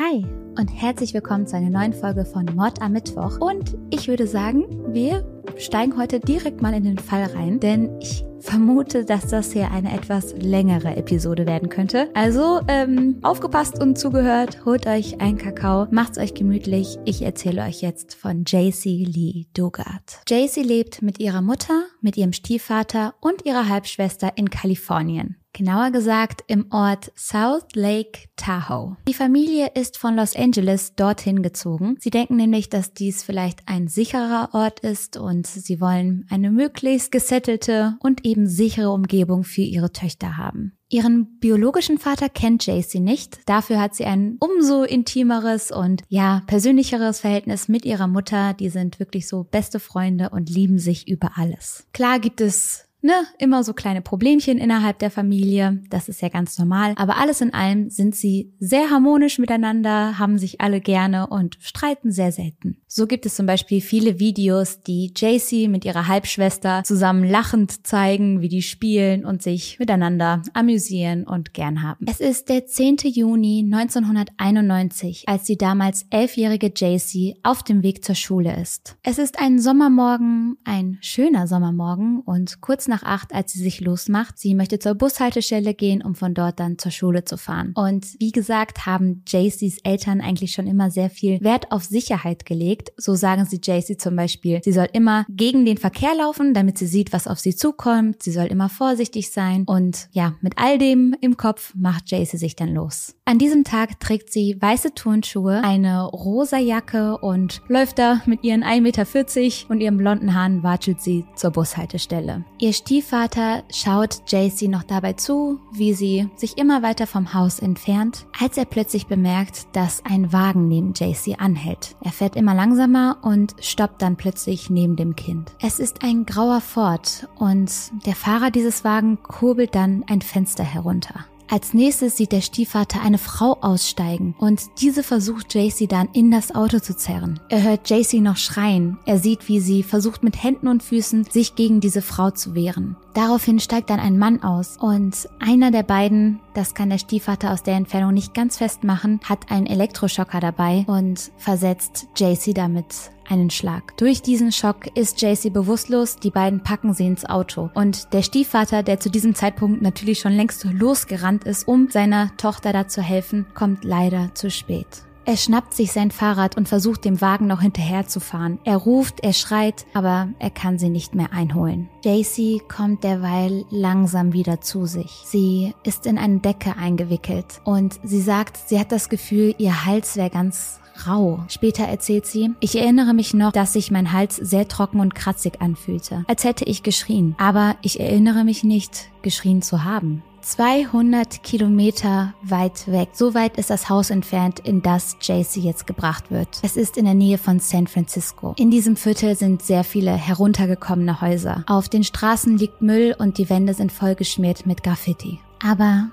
Hi und herzlich willkommen zu einer neuen Folge von Mord am Mittwoch. Und ich würde sagen, wir steigen heute direkt mal in den Fall rein, denn ich vermute, dass das hier eine etwas längere Episode werden könnte. Also ähm, aufgepasst und zugehört, holt euch einen Kakao, macht's euch gemütlich. Ich erzähle euch jetzt von JC Lee Dugard. JC lebt mit ihrer Mutter, mit ihrem Stiefvater und ihrer Halbschwester in Kalifornien genauer gesagt im Ort South Lake Tahoe. Die Familie ist von Los Angeles dorthin gezogen. Sie denken nämlich, dass dies vielleicht ein sicherer Ort ist und sie wollen eine möglichst gesettelte und eben sichere Umgebung für ihre Töchter haben. Ihren biologischen Vater kennt Jaycee nicht. Dafür hat sie ein umso intimeres und ja, persönlicheres Verhältnis mit ihrer Mutter. Die sind wirklich so beste Freunde und lieben sich über alles. Klar gibt es ne, immer so kleine Problemchen innerhalb der Familie. Das ist ja ganz normal. Aber alles in allem sind sie sehr harmonisch miteinander, haben sich alle gerne und streiten sehr selten. So gibt es zum Beispiel viele Videos, die JC mit ihrer Halbschwester zusammen lachend zeigen, wie die spielen und sich miteinander amüsieren und gern haben. Es ist der 10. Juni 1991, als die damals elfjährige JC auf dem Weg zur Schule ist. Es ist ein Sommermorgen, ein schöner Sommermorgen und kurz nach acht, als sie sich losmacht, sie möchte zur Bushaltestelle gehen, um von dort dann zur Schule zu fahren. Und wie gesagt, haben JCs Eltern eigentlich schon immer sehr viel Wert auf Sicherheit gelegt. So sagen sie JC zum Beispiel, sie soll immer gegen den Verkehr laufen, damit sie sieht, was auf sie zukommt. Sie soll immer vorsichtig sein. Und ja, mit all dem im Kopf macht JC sich dann los. An diesem Tag trägt sie weiße Turnschuhe, eine rosa Jacke und läuft da mit ihren 1,40 Meter und ihren blonden Haaren watschelt sie zur Bushaltestelle. Ihr Stiefvater schaut JC noch dabei zu, wie sie sich immer weiter vom Haus entfernt, als er plötzlich bemerkt, dass ein Wagen neben JC anhält. Er fährt immer lang langsamer und stoppt dann plötzlich neben dem Kind. Es ist ein grauer Ford und der Fahrer dieses Wagen kurbelt dann ein Fenster herunter. Als nächstes sieht der Stiefvater eine Frau aussteigen und diese versucht JC dann in das Auto zu zerren. Er hört JC noch schreien. Er sieht, wie sie versucht mit Händen und Füßen sich gegen diese Frau zu wehren. Daraufhin steigt dann ein Mann aus und einer der beiden, das kann der Stiefvater aus der Entfernung nicht ganz festmachen, hat einen Elektroschocker dabei und versetzt JC damit einen Schlag. Durch diesen Schock ist JC bewusstlos, die beiden packen sie ins Auto. Und der Stiefvater, der zu diesem Zeitpunkt natürlich schon längst losgerannt ist, um seiner Tochter da zu helfen, kommt leider zu spät. Er schnappt sich sein Fahrrad und versucht dem Wagen noch hinterherzufahren. Er ruft, er schreit, aber er kann sie nicht mehr einholen. JC kommt derweil langsam wieder zu sich. Sie ist in eine Decke eingewickelt und sie sagt, sie hat das Gefühl, ihr Hals wäre ganz rau. Später erzählt sie, ich erinnere mich noch, dass sich mein Hals sehr trocken und kratzig anfühlte, als hätte ich geschrien. Aber ich erinnere mich nicht, geschrien zu haben. 200 Kilometer weit weg. So weit ist das Haus entfernt, in das JC jetzt gebracht wird. Es ist in der Nähe von San Francisco. In diesem Viertel sind sehr viele heruntergekommene Häuser. Auf den Straßen liegt Müll und die Wände sind vollgeschmiert mit Graffiti. Aber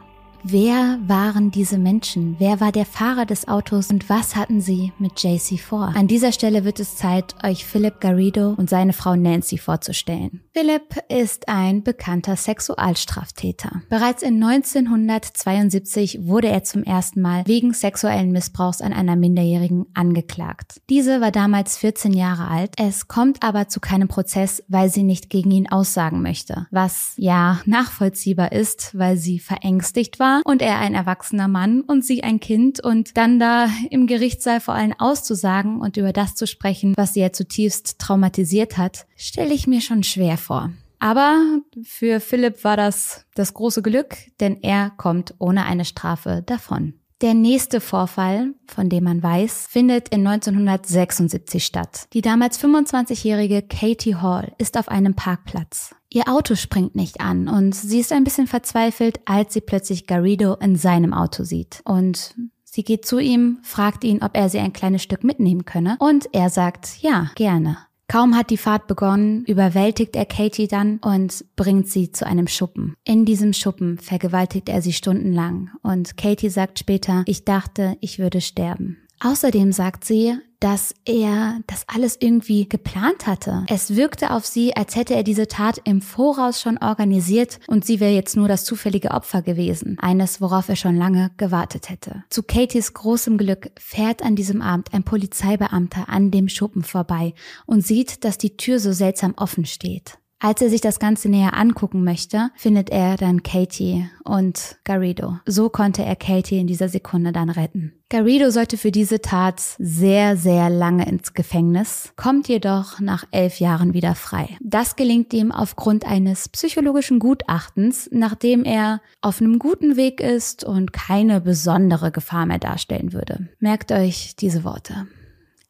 Wer waren diese Menschen? Wer war der Fahrer des Autos und was hatten sie mit JC vor? An dieser Stelle wird es Zeit, euch Philip Garrido und seine Frau Nancy vorzustellen. Philip ist ein bekannter Sexualstraftäter. Bereits in 1972 wurde er zum ersten Mal wegen sexuellen Missbrauchs an einer Minderjährigen angeklagt. Diese war damals 14 Jahre alt. Es kommt aber zu keinem Prozess, weil sie nicht gegen ihn aussagen möchte. Was ja nachvollziehbar ist, weil sie verängstigt war und er ein erwachsener Mann und sie ein Kind und dann da im Gerichtssaal vor allem auszusagen und über das zu sprechen, was sie ja zutiefst traumatisiert hat, stelle ich mir schon schwer vor. Aber für Philipp war das das große Glück, denn er kommt ohne eine Strafe davon. Der nächste Vorfall, von dem man weiß, findet in 1976 statt. Die damals 25-jährige Katie Hall ist auf einem Parkplatz. Ihr Auto springt nicht an und sie ist ein bisschen verzweifelt, als sie plötzlich Garrido in seinem Auto sieht. Und sie geht zu ihm, fragt ihn, ob er sie ein kleines Stück mitnehmen könne und er sagt, ja, gerne. Kaum hat die Fahrt begonnen, überwältigt er Katie dann und bringt sie zu einem Schuppen. In diesem Schuppen vergewaltigt er sie stundenlang und Katie sagt später, ich dachte, ich würde sterben. Außerdem sagt sie, dass er das alles irgendwie geplant hatte. Es wirkte auf sie, als hätte er diese Tat im Voraus schon organisiert und sie wäre jetzt nur das zufällige Opfer gewesen. Eines, worauf er schon lange gewartet hätte. Zu Katies großem Glück fährt an diesem Abend ein Polizeibeamter an dem Schuppen vorbei und sieht, dass die Tür so seltsam offen steht. Als er sich das Ganze näher angucken möchte, findet er dann Katie und Garrido. So konnte er Katie in dieser Sekunde dann retten. Garrido sollte für diese Tat sehr, sehr lange ins Gefängnis, kommt jedoch nach elf Jahren wieder frei. Das gelingt ihm aufgrund eines psychologischen Gutachtens, nachdem er auf einem guten Weg ist und keine besondere Gefahr mehr darstellen würde. Merkt euch diese Worte.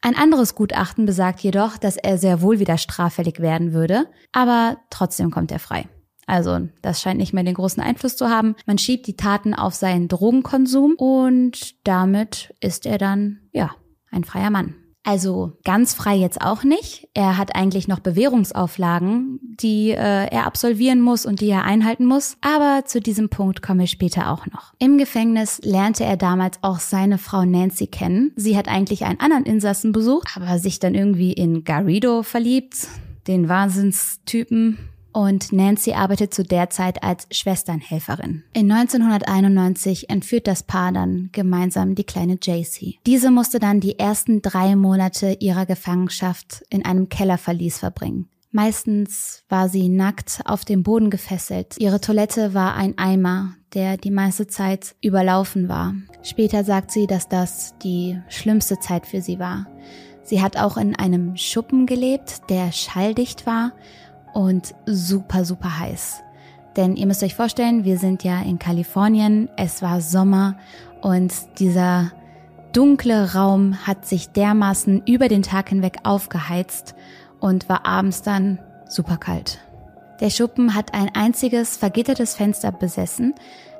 Ein anderes Gutachten besagt jedoch, dass er sehr wohl wieder straffällig werden würde, aber trotzdem kommt er frei. Also, das scheint nicht mehr den großen Einfluss zu haben. Man schiebt die Taten auf seinen Drogenkonsum und damit ist er dann, ja, ein freier Mann. Also ganz frei jetzt auch nicht. Er hat eigentlich noch Bewährungsauflagen, die äh, er absolvieren muss und die er einhalten muss. Aber zu diesem Punkt komme ich später auch noch. Im Gefängnis lernte er damals auch seine Frau Nancy kennen. Sie hat eigentlich einen anderen Insassen besucht, aber sich dann irgendwie in Garrido verliebt, den Wahnsinnstypen und Nancy arbeitet zu der Zeit als Schwesternhelferin. In 1991 entführt das Paar dann gemeinsam die kleine JC. Diese musste dann die ersten drei Monate ihrer Gefangenschaft in einem Kellerverlies verbringen. Meistens war sie nackt auf dem Boden gefesselt. Ihre Toilette war ein Eimer, der die meiste Zeit überlaufen war. Später sagt sie, dass das die schlimmste Zeit für sie war. Sie hat auch in einem Schuppen gelebt, der schalldicht war und super, super heiß. Denn ihr müsst euch vorstellen, wir sind ja in Kalifornien, es war Sommer und dieser dunkle Raum hat sich dermaßen über den Tag hinweg aufgeheizt und war abends dann super kalt. Der Schuppen hat ein einziges vergittertes Fenster besessen,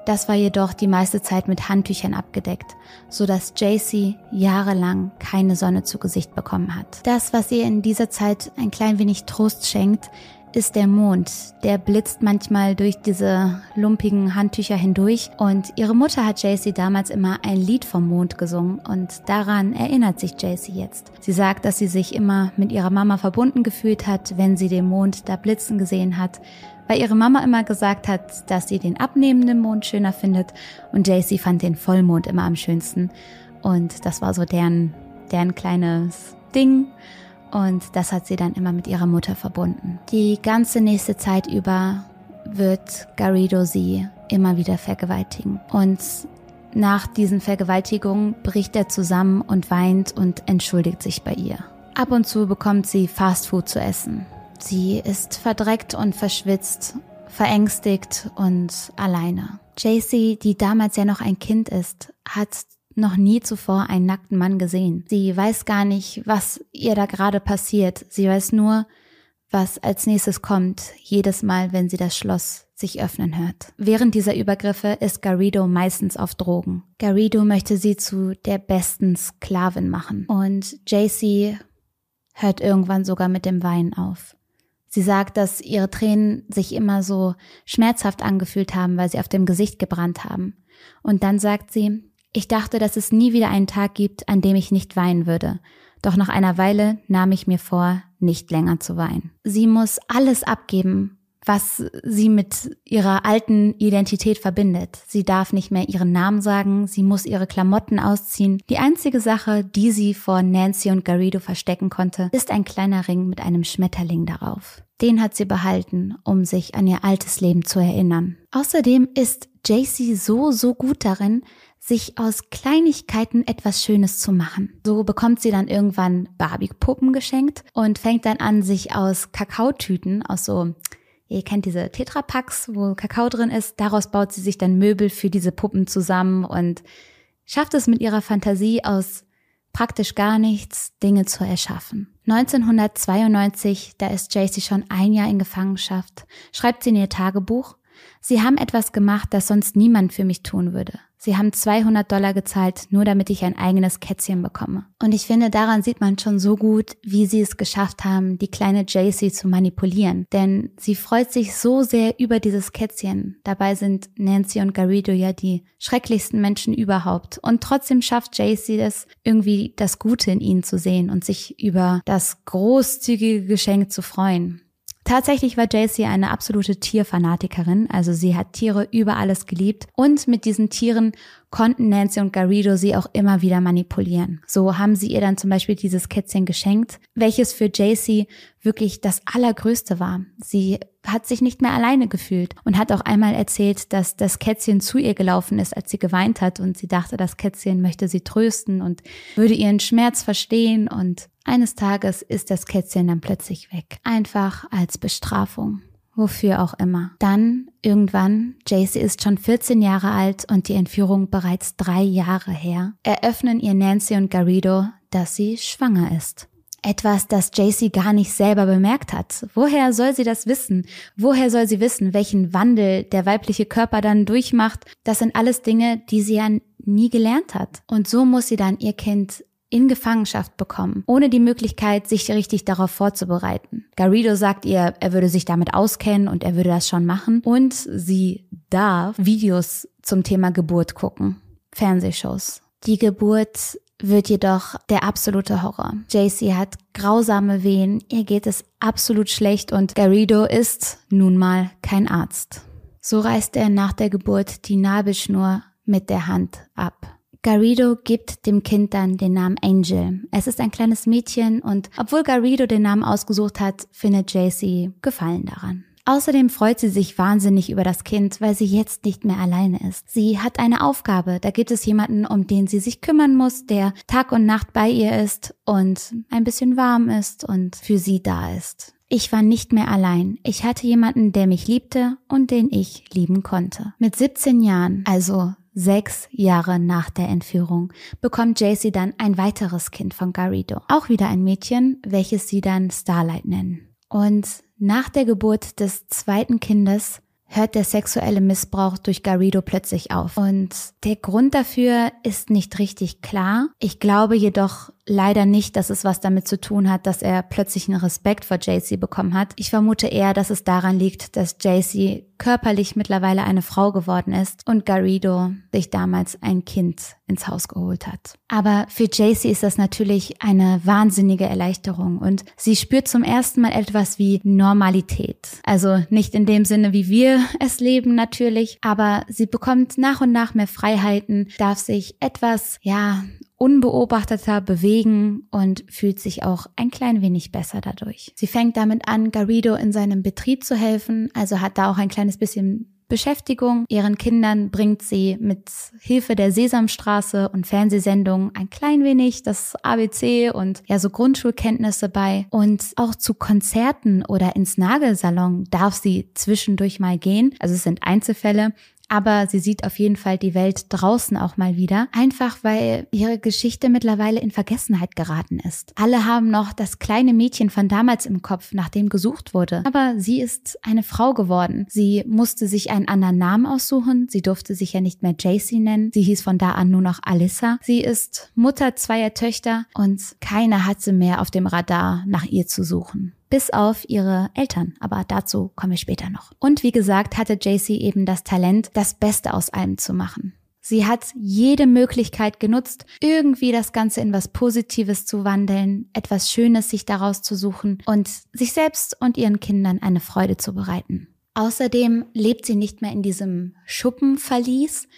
das war jedoch die meiste Zeit mit Handtüchern abgedeckt, so dass JC jahrelang keine Sonne zu Gesicht bekommen hat. Das, was ihr in dieser Zeit ein klein wenig Trost schenkt, ist der Mond. Der blitzt manchmal durch diese lumpigen Handtücher hindurch und ihre Mutter hat JC damals immer ein Lied vom Mond gesungen und daran erinnert sich JC jetzt. Sie sagt, dass sie sich immer mit ihrer Mama verbunden gefühlt hat, wenn sie den Mond da blitzen gesehen hat, weil ihre Mama immer gesagt hat, dass sie den abnehmenden Mond schöner findet und JC fand den Vollmond immer am schönsten und das war so deren, deren kleines Ding. Und das hat sie dann immer mit ihrer Mutter verbunden. Die ganze nächste Zeit über wird Garrido sie immer wieder vergewaltigen. Und nach diesen Vergewaltigungen bricht er zusammen und weint und entschuldigt sich bei ihr. Ab und zu bekommt sie Fastfood zu essen. Sie ist verdreckt und verschwitzt, verängstigt und alleine. JC, die damals ja noch ein Kind ist, hat noch nie zuvor einen nackten Mann gesehen. Sie weiß gar nicht, was ihr da gerade passiert. Sie weiß nur, was als nächstes kommt, jedes Mal, wenn sie das Schloss sich öffnen hört. Während dieser Übergriffe ist Garrido meistens auf Drogen. Garrido möchte sie zu der besten Sklavin machen. Und JC hört irgendwann sogar mit dem Weinen auf. Sie sagt, dass ihre Tränen sich immer so schmerzhaft angefühlt haben, weil sie auf dem Gesicht gebrannt haben. Und dann sagt sie, ich dachte, dass es nie wieder einen Tag gibt, an dem ich nicht weinen würde. Doch nach einer Weile nahm ich mir vor, nicht länger zu weinen. Sie muss alles abgeben, was sie mit ihrer alten Identität verbindet. Sie darf nicht mehr ihren Namen sagen, sie muss ihre Klamotten ausziehen. Die einzige Sache, die sie vor Nancy und Garrido verstecken konnte, ist ein kleiner Ring mit einem Schmetterling darauf. Den hat sie behalten, um sich an ihr altes Leben zu erinnern. Außerdem ist JC so, so gut darin, sich aus Kleinigkeiten etwas Schönes zu machen. So bekommt sie dann irgendwann Barbie-Puppen geschenkt und fängt dann an, sich aus Kakaotüten, aus so, ihr kennt diese Tetrapacks, wo Kakao drin ist, daraus baut sie sich dann Möbel für diese Puppen zusammen und schafft es mit ihrer Fantasie aus praktisch gar nichts, Dinge zu erschaffen. 1992, da ist JC schon ein Jahr in Gefangenschaft, schreibt sie in ihr Tagebuch Sie haben etwas gemacht, das sonst niemand für mich tun würde. Sie haben 200 Dollar gezahlt, nur damit ich ein eigenes Kätzchen bekomme. Und ich finde, daran sieht man schon so gut, wie sie es geschafft haben, die kleine Jaycee zu manipulieren. Denn sie freut sich so sehr über dieses Kätzchen. Dabei sind Nancy und Garrido ja die schrecklichsten Menschen überhaupt. Und trotzdem schafft Jaycee es, irgendwie das Gute in ihnen zu sehen und sich über das großzügige Geschenk zu freuen. Tatsächlich war Jaycee eine absolute Tierfanatikerin, also sie hat Tiere über alles geliebt und mit diesen Tieren konnten Nancy und Garrido sie auch immer wieder manipulieren. So haben sie ihr dann zum Beispiel dieses Kätzchen geschenkt, welches für Jaycee wirklich das Allergrößte war. Sie hat sich nicht mehr alleine gefühlt und hat auch einmal erzählt, dass das Kätzchen zu ihr gelaufen ist, als sie geweint hat und sie dachte, das Kätzchen möchte sie trösten und würde ihren Schmerz verstehen und eines Tages ist das Kätzchen dann plötzlich weg. Einfach als Bestrafung. Wofür auch immer. Dann irgendwann, Jaycee ist schon 14 Jahre alt und die Entführung bereits drei Jahre her, eröffnen ihr Nancy und Garrido, dass sie schwanger ist. Etwas, das Jaycee gar nicht selber bemerkt hat. Woher soll sie das wissen? Woher soll sie wissen, welchen Wandel der weibliche Körper dann durchmacht? Das sind alles Dinge, die sie ja nie gelernt hat. Und so muss sie dann ihr Kind in Gefangenschaft bekommen, ohne die Möglichkeit, sich richtig darauf vorzubereiten. Garrido sagt ihr, er würde sich damit auskennen und er würde das schon machen und sie darf Videos zum Thema Geburt gucken, Fernsehshows. Die Geburt wird jedoch der absolute Horror. JC hat grausame Wehen, ihr geht es absolut schlecht und Garrido ist nun mal kein Arzt. So reißt er nach der Geburt die Nabelschnur mit der Hand ab. Garrido gibt dem Kind dann den Namen Angel. Es ist ein kleines Mädchen und obwohl Garrido den Namen ausgesucht hat, findet Jaycee Gefallen daran. Außerdem freut sie sich wahnsinnig über das Kind, weil sie jetzt nicht mehr alleine ist. Sie hat eine Aufgabe. Da gibt es jemanden, um den sie sich kümmern muss, der Tag und Nacht bei ihr ist und ein bisschen warm ist und für sie da ist. Ich war nicht mehr allein. Ich hatte jemanden, der mich liebte und den ich lieben konnte. Mit 17 Jahren, also Sechs Jahre nach der Entführung bekommt Jaycee dann ein weiteres Kind von Garrido. Auch wieder ein Mädchen, welches sie dann Starlight nennen. Und nach der Geburt des zweiten Kindes hört der sexuelle Missbrauch durch Garrido plötzlich auf. Und der Grund dafür ist nicht richtig klar. Ich glaube jedoch, leider nicht, dass es was damit zu tun hat, dass er plötzlich einen Respekt vor JC bekommen hat. Ich vermute eher, dass es daran liegt, dass JC körperlich mittlerweile eine Frau geworden ist und Garrido sich damals ein Kind ins Haus geholt hat. Aber für JC ist das natürlich eine wahnsinnige Erleichterung und sie spürt zum ersten Mal etwas wie Normalität. Also nicht in dem Sinne, wie wir es leben natürlich, aber sie bekommt nach und nach mehr Freiheiten, darf sich etwas, ja, unbeobachteter bewegen und fühlt sich auch ein klein wenig besser dadurch. Sie fängt damit an, Garrido in seinem Betrieb zu helfen, also hat da auch ein kleines bisschen Beschäftigung. Ihren Kindern bringt sie mit Hilfe der Sesamstraße und Fernsehsendungen ein klein wenig das ABC und ja so Grundschulkenntnisse bei. Und auch zu Konzerten oder ins Nagelsalon darf sie zwischendurch mal gehen. Also es sind Einzelfälle aber sie sieht auf jeden Fall die Welt draußen auch mal wieder, einfach weil ihre Geschichte mittlerweile in Vergessenheit geraten ist. Alle haben noch das kleine Mädchen von damals im Kopf, nach dem gesucht wurde, aber sie ist eine Frau geworden. Sie musste sich einen anderen Namen aussuchen, sie durfte sich ja nicht mehr Jaycee nennen, sie hieß von da an nur noch Alyssa. Sie ist Mutter zweier Töchter und keiner hatte mehr auf dem Radar nach ihr zu suchen bis auf ihre Eltern. Aber dazu kommen wir später noch. Und wie gesagt, hatte JC eben das Talent, das Beste aus allem zu machen. Sie hat jede Möglichkeit genutzt, irgendwie das Ganze in was Positives zu wandeln, etwas Schönes sich daraus zu suchen und sich selbst und ihren Kindern eine Freude zu bereiten. Außerdem lebt sie nicht mehr in diesem Schuppenverlies,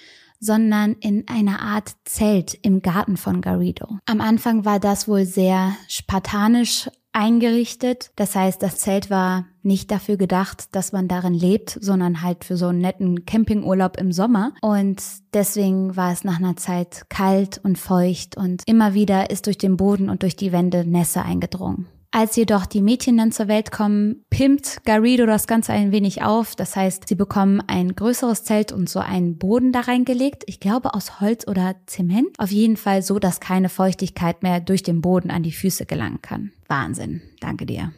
sondern in einer Art Zelt im Garten von Garrido. Am Anfang war das wohl sehr spartanisch eingerichtet. Das heißt, das Zelt war nicht dafür gedacht, dass man darin lebt, sondern halt für so einen netten Campingurlaub im Sommer. Und deswegen war es nach einer Zeit kalt und feucht und immer wieder ist durch den Boden und durch die Wände Nässe eingedrungen. Als jedoch die Mädchen dann zur Welt kommen, pimmt Garrido das Ganze ein wenig auf. Das heißt, sie bekommen ein größeres Zelt und so einen Boden da reingelegt. Ich glaube aus Holz oder Zement. Auf jeden Fall so, dass keine Feuchtigkeit mehr durch den Boden an die Füße gelangen kann. Wahnsinn. Danke dir.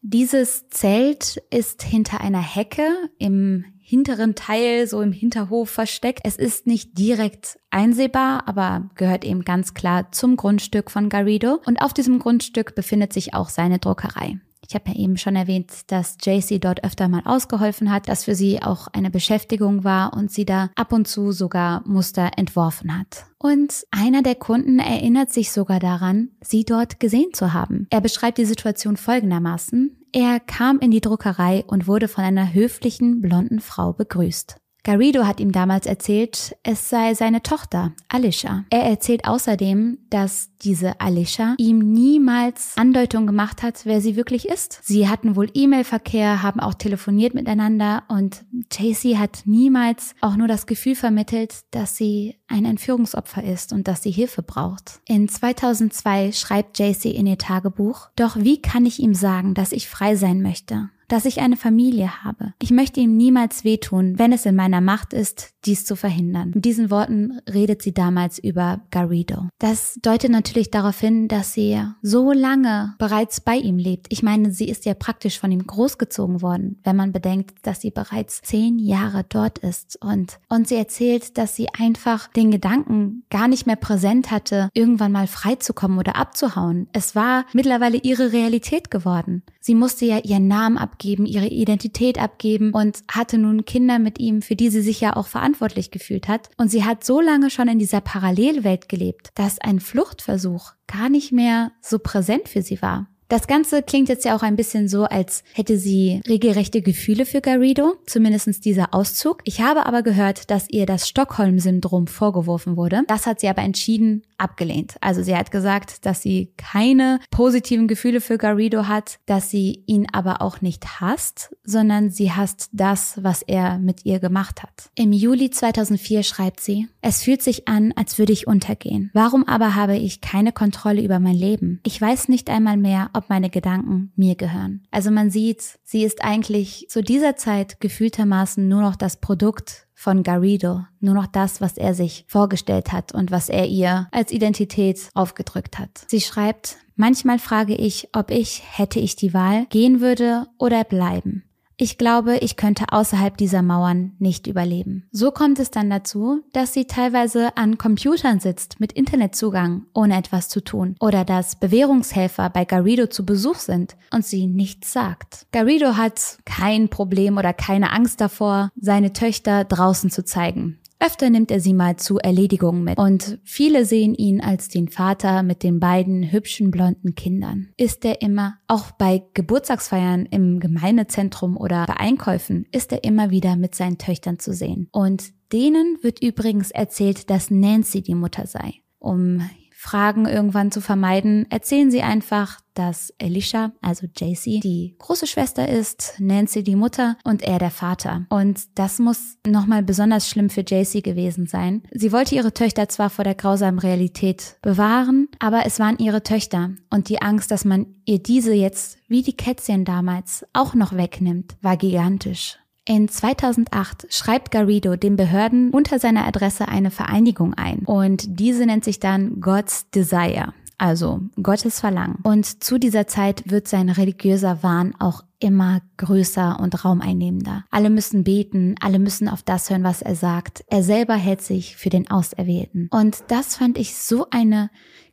Dieses Zelt ist hinter einer Hecke im hinteren Teil, so im Hinterhof versteckt. Es ist nicht direkt einsehbar, aber gehört eben ganz klar zum Grundstück von Garrido. Und auf diesem Grundstück befindet sich auch seine Druckerei. Ich habe ja eben schon erwähnt, dass JC dort öfter mal ausgeholfen hat, dass für sie auch eine Beschäftigung war und sie da ab und zu sogar Muster entworfen hat. Und einer der Kunden erinnert sich sogar daran, sie dort gesehen zu haben. Er beschreibt die Situation folgendermaßen. Er kam in die Druckerei und wurde von einer höflichen blonden Frau begrüßt. Garrido hat ihm damals erzählt, es sei seine Tochter, Alicia. Er erzählt außerdem, dass diese Alicia ihm niemals Andeutung gemacht hat, wer sie wirklich ist. Sie hatten wohl E-Mail-Verkehr, haben auch telefoniert miteinander und JC hat niemals auch nur das Gefühl vermittelt, dass sie ein Entführungsopfer ist und dass sie Hilfe braucht. In 2002 schreibt JC in ihr Tagebuch, doch wie kann ich ihm sagen, dass ich frei sein möchte? Dass ich eine Familie habe. Ich möchte ihm niemals wehtun, wenn es in meiner Macht ist, dies zu verhindern. Mit diesen Worten redet sie damals über Garrido. Das deutet natürlich darauf hin, dass sie so lange bereits bei ihm lebt. Ich meine, sie ist ja praktisch von ihm großgezogen worden, wenn man bedenkt, dass sie bereits zehn Jahre dort ist. Und, und sie erzählt, dass sie einfach den Gedanken gar nicht mehr präsent hatte, irgendwann mal freizukommen oder abzuhauen. Es war mittlerweile ihre Realität geworden. Sie musste ja ihren Namen abgeben, ihre Identität abgeben und hatte nun Kinder mit ihm, für die sie sich ja auch verantwortlich gefühlt hat. Und sie hat so lange schon in dieser Parallelwelt gelebt, dass ein Fluchtversuch gar nicht mehr so präsent für sie war. Das Ganze klingt jetzt ja auch ein bisschen so, als hätte sie regelrechte Gefühle für Garrido, zumindestens dieser Auszug. Ich habe aber gehört, dass ihr das Stockholm-Syndrom vorgeworfen wurde. Das hat sie aber entschieden abgelehnt. Also sie hat gesagt, dass sie keine positiven Gefühle für Garrido hat, dass sie ihn aber auch nicht hasst, sondern sie hasst das, was er mit ihr gemacht hat. Im Juli 2004 schreibt sie, es fühlt sich an, als würde ich untergehen. Warum aber habe ich keine Kontrolle über mein Leben? Ich weiß nicht einmal mehr, ob meine Gedanken mir gehören. Also man sieht, sie ist eigentlich zu dieser Zeit gefühltermaßen nur noch das Produkt von Garrido, nur noch das, was er sich vorgestellt hat und was er ihr als Identität aufgedrückt hat. Sie schreibt, manchmal frage ich, ob ich, hätte ich die Wahl, gehen würde oder bleiben. Ich glaube, ich könnte außerhalb dieser Mauern nicht überleben. So kommt es dann dazu, dass sie teilweise an Computern sitzt mit Internetzugang, ohne etwas zu tun. Oder dass Bewährungshelfer bei Garrido zu Besuch sind und sie nichts sagt. Garrido hat kein Problem oder keine Angst davor, seine Töchter draußen zu zeigen. Öfter nimmt er sie mal zu Erledigungen mit und viele sehen ihn als den Vater mit den beiden hübschen blonden Kindern. Ist er immer, auch bei Geburtstagsfeiern im Gemeindezentrum oder bei Einkäufen, ist er immer wieder mit seinen Töchtern zu sehen. Und denen wird übrigens erzählt, dass Nancy die Mutter sei. Um Fragen irgendwann zu vermeiden, erzählen sie einfach, dass Alicia, also JC, die große Schwester ist, Nancy die Mutter und er der Vater. Und das muss nochmal besonders schlimm für JC gewesen sein. Sie wollte ihre Töchter zwar vor der grausamen Realität bewahren, aber es waren ihre Töchter und die Angst, dass man ihr diese jetzt, wie die Kätzchen damals, auch noch wegnimmt, war gigantisch. In 2008 schreibt Garrido den Behörden unter seiner Adresse eine Vereinigung ein und diese nennt sich dann God's Desire, also Gottes Verlangen. Und zu dieser Zeit wird sein religiöser Wahn auch immer größer und raumeinnehmender. Alle müssen beten, alle müssen auf das hören, was er sagt. Er selber hält sich für den Auserwählten. Und das fand ich so eine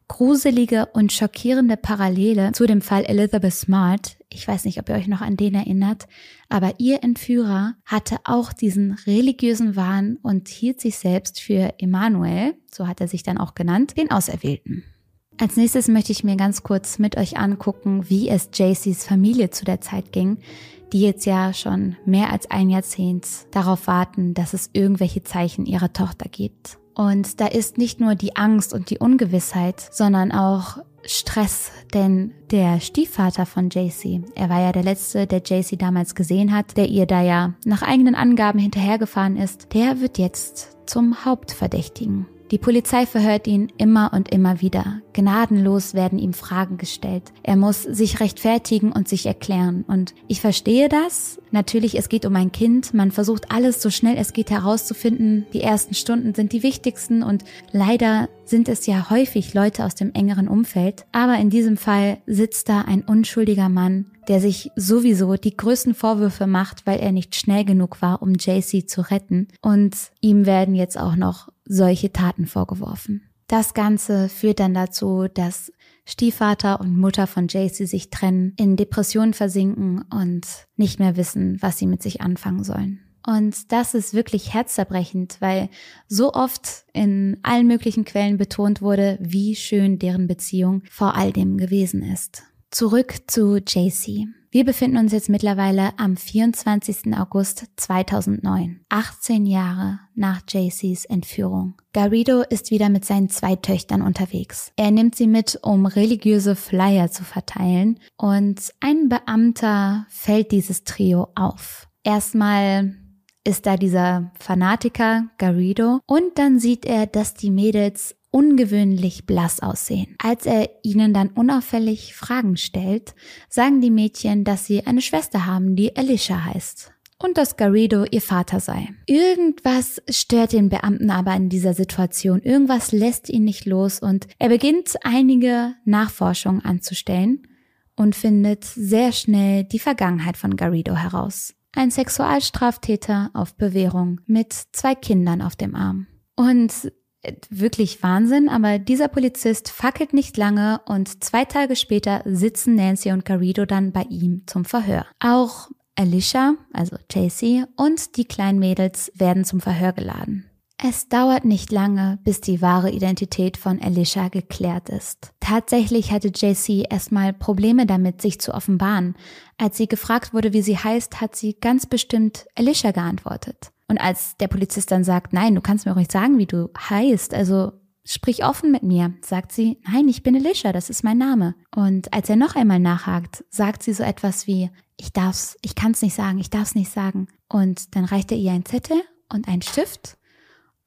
gruselige und schockierende Parallele zu dem Fall Elizabeth Smart. Ich weiß nicht, ob ihr euch noch an den erinnert, aber ihr Entführer hatte auch diesen religiösen Wahn und hielt sich selbst für Emanuel, so hat er sich dann auch genannt, den Auserwählten. Als nächstes möchte ich mir ganz kurz mit euch angucken, wie es JCs Familie zu der Zeit ging, die jetzt ja schon mehr als ein Jahrzehnt darauf warten, dass es irgendwelche Zeichen ihrer Tochter gibt. Und da ist nicht nur die Angst und die Ungewissheit, sondern auch Stress, denn der Stiefvater von JC, er war ja der letzte, der JC damals gesehen hat, der ihr da ja nach eigenen Angaben hinterhergefahren ist, der wird jetzt zum Hauptverdächtigen. Die Polizei verhört ihn immer und immer wieder. Gnadenlos werden ihm Fragen gestellt. Er muss sich rechtfertigen und sich erklären. Und ich verstehe das. Natürlich, es geht um ein Kind. Man versucht alles so schnell es geht herauszufinden. Die ersten Stunden sind die wichtigsten und leider sind es ja häufig Leute aus dem engeren Umfeld. Aber in diesem Fall sitzt da ein unschuldiger Mann der sich sowieso die größten Vorwürfe macht, weil er nicht schnell genug war, um JC zu retten. Und ihm werden jetzt auch noch solche Taten vorgeworfen. Das Ganze führt dann dazu, dass Stiefvater und Mutter von JC sich trennen, in Depressionen versinken und nicht mehr wissen, was sie mit sich anfangen sollen. Und das ist wirklich herzzerbrechend, weil so oft in allen möglichen Quellen betont wurde, wie schön deren Beziehung vor all dem gewesen ist. Zurück zu JC. Wir befinden uns jetzt mittlerweile am 24. August 2009, 18 Jahre nach JCs Entführung. Garrido ist wieder mit seinen zwei Töchtern unterwegs. Er nimmt sie mit, um religiöse Flyer zu verteilen und ein Beamter fällt dieses Trio auf. Erstmal ist da dieser Fanatiker Garrido und dann sieht er, dass die Mädels ungewöhnlich blass aussehen. Als er ihnen dann unauffällig Fragen stellt, sagen die Mädchen, dass sie eine Schwester haben, die Alicia heißt. Und dass Garrido ihr Vater sei. Irgendwas stört den Beamten aber in dieser Situation. Irgendwas lässt ihn nicht los und er beginnt einige Nachforschungen anzustellen und findet sehr schnell die Vergangenheit von Garrido heraus. Ein Sexualstraftäter auf Bewährung mit zwei Kindern auf dem Arm. Und äh, wirklich Wahnsinn, aber dieser Polizist fackelt nicht lange und zwei Tage später sitzen Nancy und Garrido dann bei ihm zum Verhör. Auch Alicia, also JC, und die kleinen Mädels werden zum Verhör geladen. Es dauert nicht lange, bis die wahre Identität von Alicia geklärt ist. Tatsächlich hatte JC erstmal Probleme damit, sich zu offenbaren. Als sie gefragt wurde, wie sie heißt, hat sie ganz bestimmt Alicia geantwortet. Und als der Polizist dann sagt, nein, du kannst mir auch nicht sagen, wie du heißt, also sprich offen mit mir, sagt sie, nein, ich bin Alicia, das ist mein Name. Und als er noch einmal nachhakt, sagt sie so etwas wie, ich darf's, ich kann's nicht sagen, ich darf's nicht sagen. Und dann reicht er ihr einen Zettel und einen Stift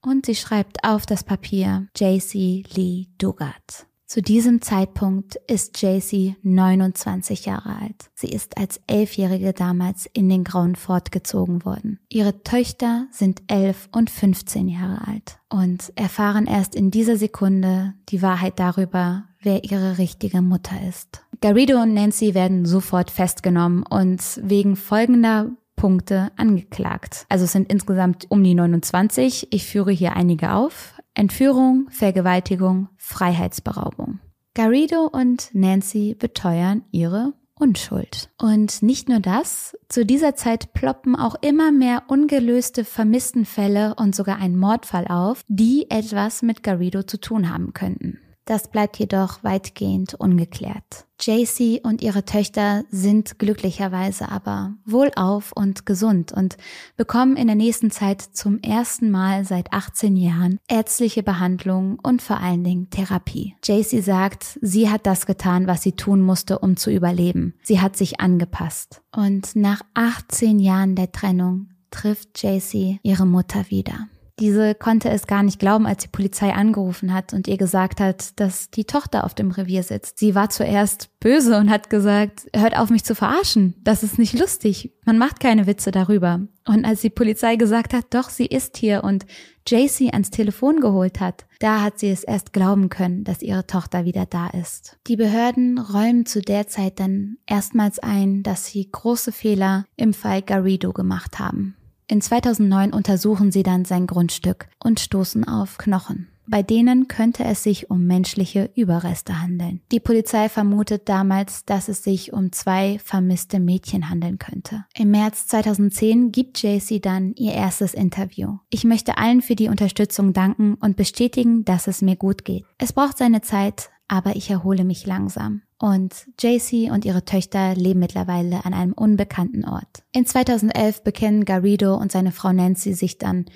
und sie schreibt auf das Papier JC Lee Dugat. Zu diesem Zeitpunkt ist JC 29 Jahre alt. Sie ist als Elfjährige damals in den Grauen fortgezogen worden. Ihre Töchter sind 11 und 15 Jahre alt und erfahren erst in dieser Sekunde die Wahrheit darüber, wer ihre richtige Mutter ist. Garrido und Nancy werden sofort festgenommen und wegen folgender Punkte angeklagt. Also es sind insgesamt um die 29. Ich führe hier einige auf. Entführung, Vergewaltigung, Freiheitsberaubung. Garrido und Nancy beteuern ihre Unschuld. Und nicht nur das, zu dieser Zeit ploppen auch immer mehr ungelöste Vermisstenfälle und sogar ein Mordfall auf, die etwas mit Garrido zu tun haben könnten. Das bleibt jedoch weitgehend ungeklärt. JC und ihre Töchter sind glücklicherweise aber wohlauf und gesund und bekommen in der nächsten Zeit zum ersten Mal seit 18 Jahren ärztliche Behandlung und vor allen Dingen Therapie. JC sagt, sie hat das getan, was sie tun musste, um zu überleben. Sie hat sich angepasst. Und nach 18 Jahren der Trennung trifft JC ihre Mutter wieder. Diese konnte es gar nicht glauben, als die Polizei angerufen hat und ihr gesagt hat, dass die Tochter auf dem Revier sitzt. Sie war zuerst böse und hat gesagt, hört auf mich zu verarschen. Das ist nicht lustig. Man macht keine Witze darüber. Und als die Polizei gesagt hat, doch, sie ist hier und JC ans Telefon geholt hat, da hat sie es erst glauben können, dass ihre Tochter wieder da ist. Die Behörden räumen zu der Zeit dann erstmals ein, dass sie große Fehler im Fall Garrido gemacht haben. In 2009 untersuchen sie dann sein Grundstück und stoßen auf Knochen. Bei denen könnte es sich um menschliche Überreste handeln. Die Polizei vermutet damals, dass es sich um zwei vermisste Mädchen handeln könnte. Im März 2010 gibt JC dann ihr erstes Interview. Ich möchte allen für die Unterstützung danken und bestätigen, dass es mir gut geht. Es braucht seine Zeit, aber ich erhole mich langsam. Und JC und ihre Töchter leben mittlerweile an einem unbekannten Ort. In 2011 bekennen Garrido und seine Frau Nancy sich dann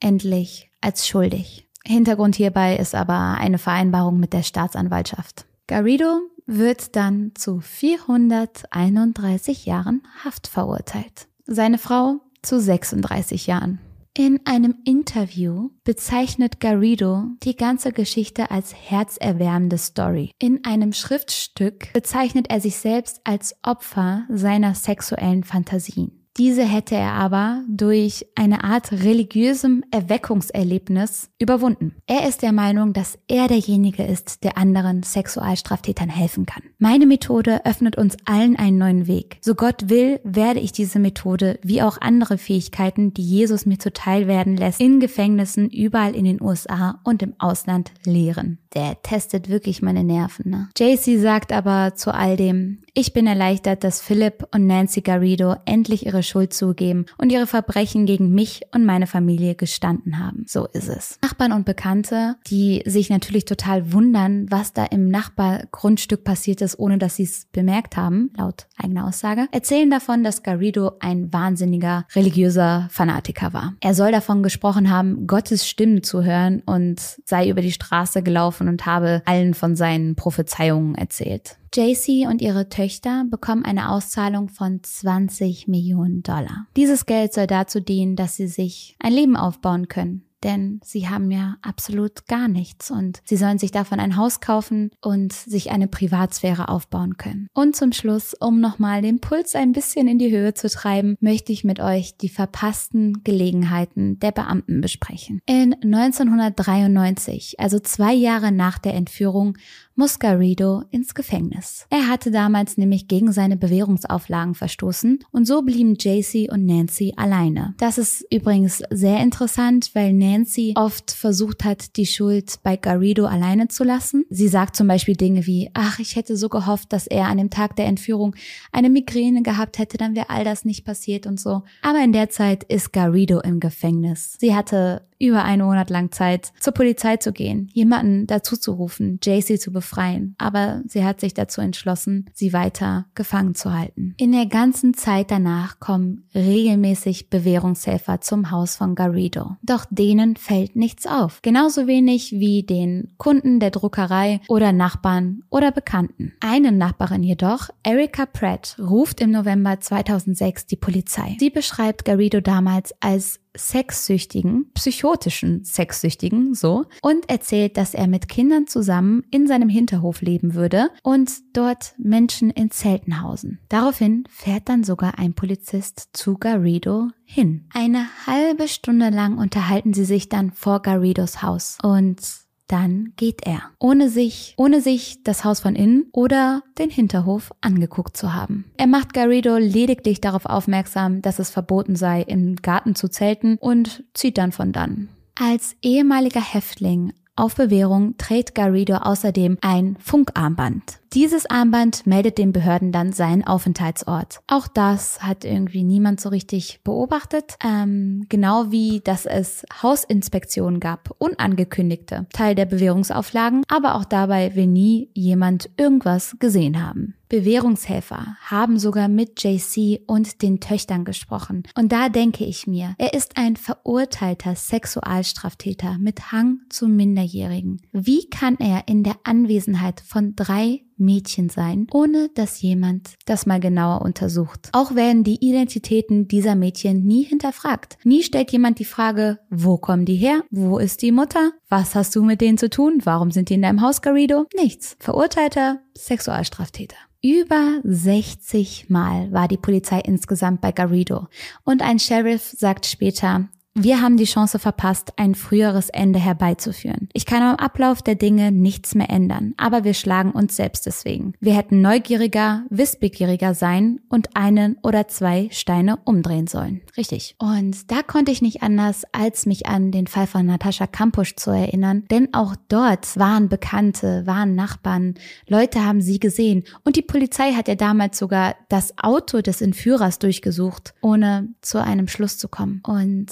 endlich als schuldig. Hintergrund hierbei ist aber eine Vereinbarung mit der Staatsanwaltschaft. Garrido wird dann zu 431 Jahren Haft verurteilt. Seine Frau zu 36 Jahren. In einem Interview bezeichnet Garrido die ganze Geschichte als herzerwärmende Story. In einem Schriftstück bezeichnet er sich selbst als Opfer seiner sexuellen Fantasien. Diese hätte er aber durch eine Art religiösem Erweckungserlebnis überwunden. Er ist der Meinung, dass er derjenige ist, der anderen Sexualstraftätern helfen kann. Meine Methode öffnet uns allen einen neuen Weg. So Gott will, werde ich diese Methode wie auch andere Fähigkeiten, die Jesus mir zuteil werden lässt, in Gefängnissen überall in den USA und im Ausland lehren. Der testet wirklich meine Nerven. Ne? JC sagt aber zu all dem, ich bin erleichtert, dass Philip und Nancy Garrido endlich ihre Schuld zugeben und ihre Verbrechen gegen mich und meine Familie gestanden haben. So ist es. Nachbarn und Bekannte, die sich natürlich total wundern, was da im Nachbargrundstück passiert ist, ohne dass sie es bemerkt haben, laut eigener Aussage, erzählen davon, dass Garrido ein wahnsinniger religiöser Fanatiker war. Er soll davon gesprochen haben, Gottes Stimmen zu hören und sei über die Straße gelaufen und habe allen von seinen Prophezeiungen erzählt. JC und ihre Töchter bekommen eine Auszahlung von 20 Millionen Dollar. Dieses Geld soll dazu dienen, dass sie sich ein Leben aufbauen können denn sie haben ja absolut gar nichts und sie sollen sich davon ein Haus kaufen und sich eine Privatsphäre aufbauen können. Und zum Schluss, um nochmal den Puls ein bisschen in die Höhe zu treiben, möchte ich mit euch die verpassten Gelegenheiten der Beamten besprechen. In 1993, also zwei Jahre nach der Entführung, muss Garrido ins Gefängnis. Er hatte damals nämlich gegen seine Bewährungsauflagen verstoßen und so blieben JC und Nancy alleine. Das ist übrigens sehr interessant, weil Nancy oft versucht hat, die Schuld bei Garrido alleine zu lassen. Sie sagt zum Beispiel Dinge wie, ach, ich hätte so gehofft, dass er an dem Tag der Entführung eine Migräne gehabt hätte, dann wäre all das nicht passiert und so. Aber in der Zeit ist Garrido im Gefängnis. Sie hatte über einen Monat lang Zeit, zur Polizei zu gehen, jemanden dazu zu rufen, JC zu befreien. Aber sie hat sich dazu entschlossen, sie weiter gefangen zu halten. In der ganzen Zeit danach kommen regelmäßig Bewährungshelfer zum Haus von Garrido. Doch denen fällt nichts auf. Genauso wenig wie den Kunden der Druckerei oder Nachbarn oder Bekannten. Eine Nachbarin jedoch, Erika Pratt, ruft im November 2006 die Polizei. Sie beschreibt Garrido damals als sexsüchtigen, psychotischen Sexsüchtigen, so, und erzählt, dass er mit Kindern zusammen in seinem Hinterhof leben würde und dort Menschen in Zelten hausen. Daraufhin fährt dann sogar ein Polizist zu Garrido hin. Eine halbe Stunde lang unterhalten sie sich dann vor Garridos Haus und dann geht er, ohne sich, ohne sich das Haus von innen oder den Hinterhof angeguckt zu haben. Er macht Garrido lediglich darauf aufmerksam, dass es verboten sei, im Garten zu zelten und zieht dann von dann. Als ehemaliger Häftling auf Bewährung trägt Garrido außerdem ein Funkarmband. Dieses Armband meldet den Behörden dann seinen Aufenthaltsort. Auch das hat irgendwie niemand so richtig beobachtet. Ähm, genau wie, dass es Hausinspektionen gab, unangekündigte, Teil der Bewährungsauflagen, aber auch dabei will nie jemand irgendwas gesehen haben. Bewährungshelfer haben sogar mit JC und den Töchtern gesprochen. Und da denke ich mir, er ist ein verurteilter Sexualstraftäter mit Hang zu Minderjährigen. Wie kann er in der Anwesenheit von drei Mädchen sein, ohne dass jemand das mal genauer untersucht. Auch werden die Identitäten dieser Mädchen nie hinterfragt. Nie stellt jemand die Frage, wo kommen die her? Wo ist die Mutter? Was hast du mit denen zu tun? Warum sind die in deinem Haus, Garrido? Nichts. Verurteilter Sexualstraftäter. Über 60 Mal war die Polizei insgesamt bei Garrido und ein Sheriff sagt später, wir haben die Chance verpasst, ein früheres Ende herbeizuführen. Ich kann am Ablauf der Dinge nichts mehr ändern, aber wir schlagen uns selbst deswegen. Wir hätten neugieriger, wissbegieriger sein und einen oder zwei Steine umdrehen sollen. Richtig. Und da konnte ich nicht anders, als mich an den Fall von Natascha Kampusch zu erinnern, denn auch dort waren Bekannte, waren Nachbarn, Leute haben sie gesehen und die Polizei hat ja damals sogar das Auto des Entführers durchgesucht, ohne zu einem Schluss zu kommen. Und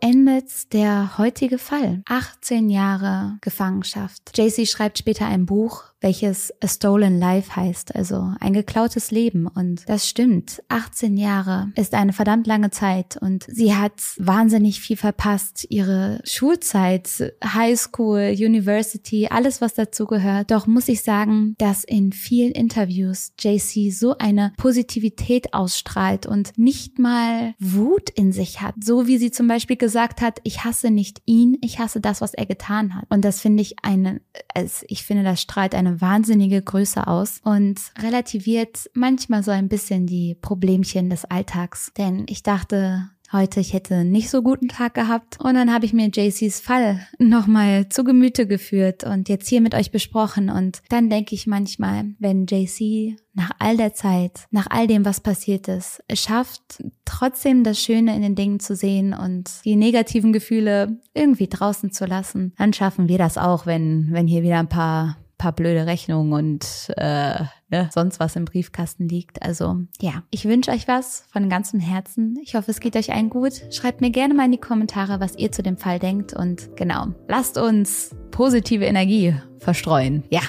endet der heutige Fall. 18 Jahre Gefangenschaft. JC schreibt später ein Buch, welches A Stolen Life heißt, also ein geklautes Leben. Und das stimmt. 18 Jahre ist eine verdammt lange Zeit und sie hat wahnsinnig viel verpasst. Ihre Schulzeit, High School, University, alles was dazu gehört. Doch muss ich sagen, dass in vielen Interviews JC so eine Positivität ausstrahlt und nicht mal Wut in sich hat. So wie sie zum Beispiel Beispiel gesagt hat, ich hasse nicht ihn, ich hasse das, was er getan hat. Und das finde ich eine, also ich finde, das strahlt eine wahnsinnige Größe aus und relativiert manchmal so ein bisschen die Problemchen des Alltags. Denn ich dachte, heute, ich hätte nicht so guten Tag gehabt. Und dann habe ich mir JCs Fall nochmal zu Gemüte geführt und jetzt hier mit euch besprochen. Und dann denke ich manchmal, wenn JC nach all der Zeit, nach all dem, was passiert ist, es schafft, trotzdem das Schöne in den Dingen zu sehen und die negativen Gefühle irgendwie draußen zu lassen, dann schaffen wir das auch, wenn, wenn hier wieder ein paar paar blöde Rechnungen und äh, ne, sonst was im Briefkasten liegt. Also ja, ich wünsche euch was von ganzem Herzen. Ich hoffe, es geht euch allen gut. Schreibt mir gerne mal in die Kommentare, was ihr zu dem Fall denkt. Und genau, lasst uns positive Energie verstreuen. Ja,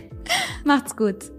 macht's gut.